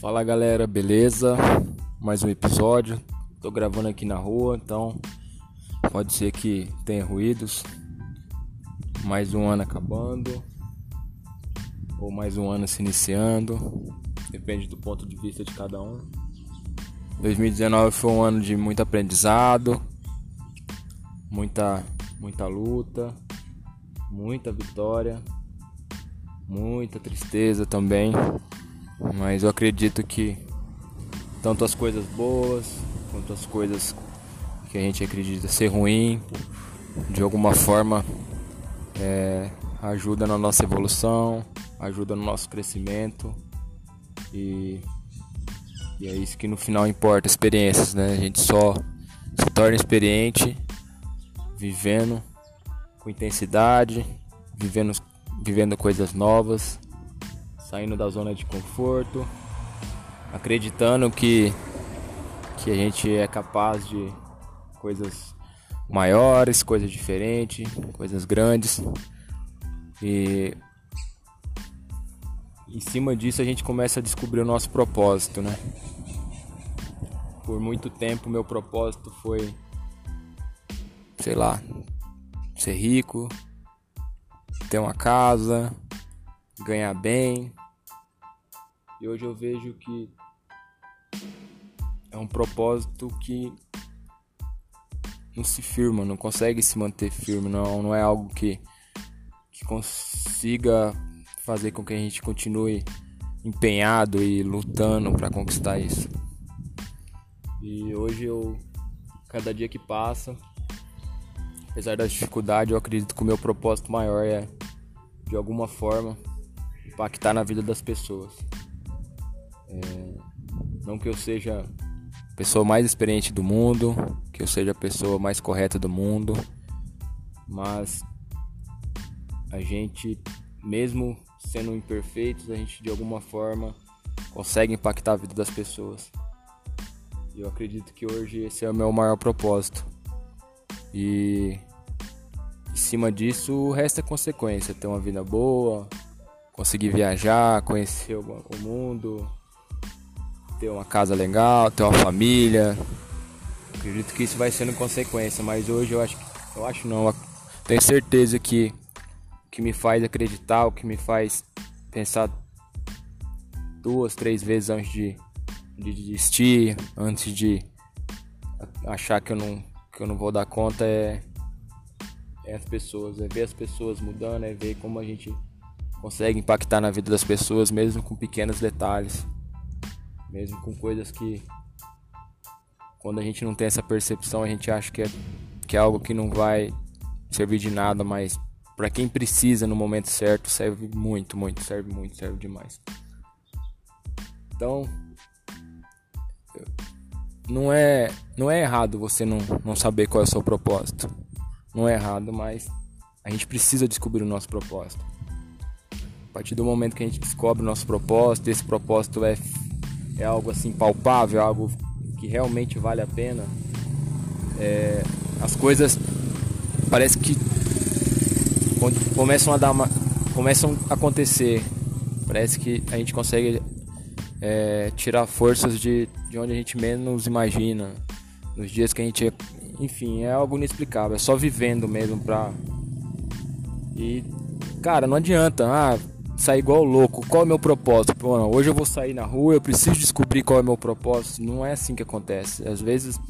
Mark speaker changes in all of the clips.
Speaker 1: Fala galera, beleza? Mais um episódio. Tô gravando aqui na rua, então pode ser que tenha ruídos. Mais um ano acabando, ou mais um ano se iniciando, depende do ponto de vista de cada um. 2019 foi um ano de muito aprendizado, muita, muita luta, muita vitória, muita tristeza também. Mas eu acredito que tanto as coisas boas quanto as coisas que a gente acredita ser ruim, de alguma forma é, ajuda na nossa evolução, ajuda no nosso crescimento e, e é isso que no final importa, experiências, né? A gente só se torna experiente vivendo com intensidade, vivendo, vivendo coisas novas saindo da zona de conforto, acreditando que, que a gente é capaz de coisas maiores, coisas diferentes, coisas grandes. E em cima disso a gente começa a descobrir o nosso propósito, né? Por muito tempo meu propósito foi sei lá, ser rico, ter uma casa, ganhar bem, e hoje eu vejo que é um propósito que não se firma, não consegue se manter firme, não, não é algo que, que consiga fazer com que a gente continue empenhado e lutando para conquistar isso. E hoje eu, cada dia que passa, apesar das dificuldades, eu acredito que o meu propósito maior é, de alguma forma, impactar na vida das pessoas. É, não que eu seja a pessoa mais experiente do mundo, que eu seja a pessoa mais correta do mundo, mas a gente, mesmo sendo imperfeitos, a gente de alguma forma consegue impactar a vida das pessoas. E eu acredito que hoje esse é o meu maior propósito. E em cima disso, o resto é consequência: ter uma vida boa, conseguir viajar, conhecer o mundo, ter uma casa legal, ter uma família. Acredito que isso vai sendo consequência, mas hoje eu acho eu acho não, eu tenho certeza que o que me faz acreditar, o que me faz pensar duas, três vezes antes de, de desistir, antes de achar que eu não que eu não vou dar conta é é as pessoas, é ver as pessoas mudando, é ver como a gente consegue impactar na vida das pessoas mesmo com pequenos detalhes mesmo com coisas que quando a gente não tem essa percepção a gente acha que é, que é algo que não vai servir de nada, mas para quem precisa no momento certo serve muito, muito, serve muito, serve demais. Então não é não é errado você não, não saber qual é o seu propósito. Não é errado, mas a gente precisa descobrir o nosso propósito. A partir do momento que a gente descobre o nosso propósito, esse propósito é é algo assim palpável, algo que realmente vale a pena, é, as coisas parece que começam a dar uma, começam a acontecer. Parece que a gente consegue é, tirar forças de, de onde a gente menos imagina. Nos dias que a gente, enfim, é algo inexplicável. É só vivendo mesmo pra. E cara, não adianta. Ah, sair igual louco. Qual é o meu propósito? Pô, não, hoje eu vou sair na rua, eu preciso descobrir qual é o meu propósito. Não é assim que acontece. Às vezes,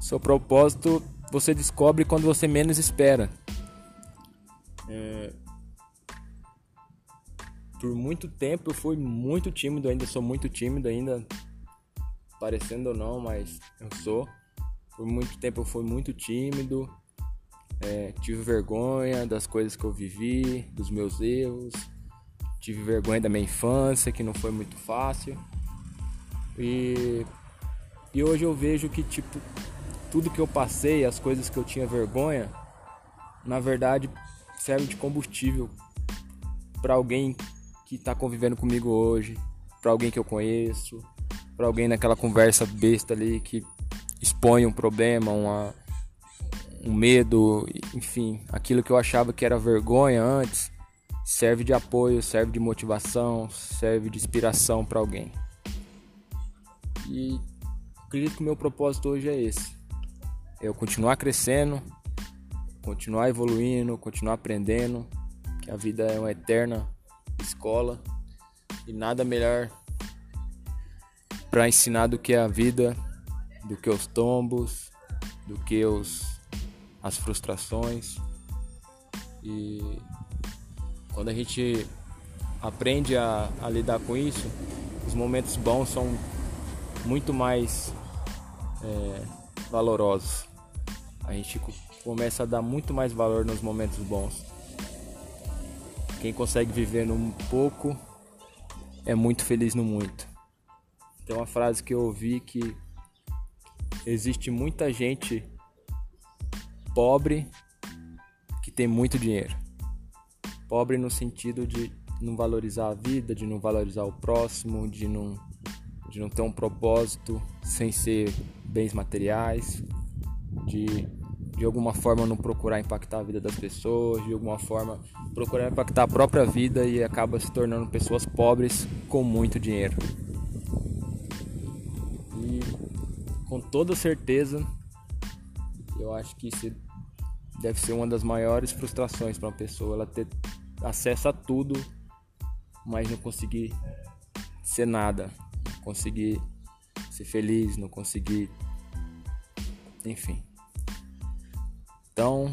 Speaker 1: seu propósito você descobre quando você menos espera. É... Por muito tempo eu fui muito tímido, ainda sou muito tímido, ainda parecendo ou não, mas eu sou. Por muito tempo eu fui muito tímido. É, tive vergonha das coisas que eu vivi, dos meus erros, tive vergonha da minha infância, que não foi muito fácil. E, e hoje eu vejo que tipo tudo que eu passei, as coisas que eu tinha vergonha, na verdade serve de combustível para alguém que está convivendo comigo hoje, para alguém que eu conheço, para alguém naquela conversa besta ali que expõe um problema, uma, um medo, enfim, aquilo que eu achava que era vergonha antes, serve de apoio, serve de motivação, serve de inspiração para alguém. E acredito que o meu propósito hoje é esse. É eu continuar crescendo, continuar evoluindo, continuar aprendendo, que a vida é uma eterna escola e nada melhor para ensinar do que a vida, do que os tombos, do que os as frustrações. E quando a gente aprende a, a lidar com isso, os momentos bons são muito mais é, valorosos. A gente começa a dar muito mais valor nos momentos bons. Quem consegue viver no pouco é muito feliz no muito. Tem uma frase que eu ouvi que existe muita gente pobre que tem muito dinheiro. Pobre no sentido de não valorizar a vida, de não valorizar o próximo, de não, de não ter um propósito sem ser bens materiais, de de alguma forma não procurar impactar a vida das pessoas, de alguma forma procurar impactar a própria vida e acaba se tornando pessoas pobres com muito dinheiro. E com toda certeza, eu acho que isso deve ser uma das maiores frustrações para uma pessoa, ela ter acesso a tudo, mas não conseguir ser nada, não conseguir ser feliz, não conseguir enfim. Então,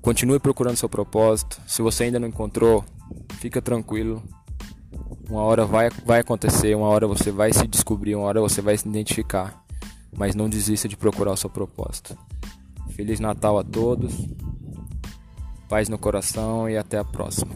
Speaker 1: continue procurando seu propósito. Se você ainda não encontrou, fica tranquilo. Uma hora vai, vai acontecer, uma hora você vai se descobrir, uma hora você vai se identificar. Mas não desista de procurar o seu propósito. Feliz Natal a todos, paz no coração e até a próxima.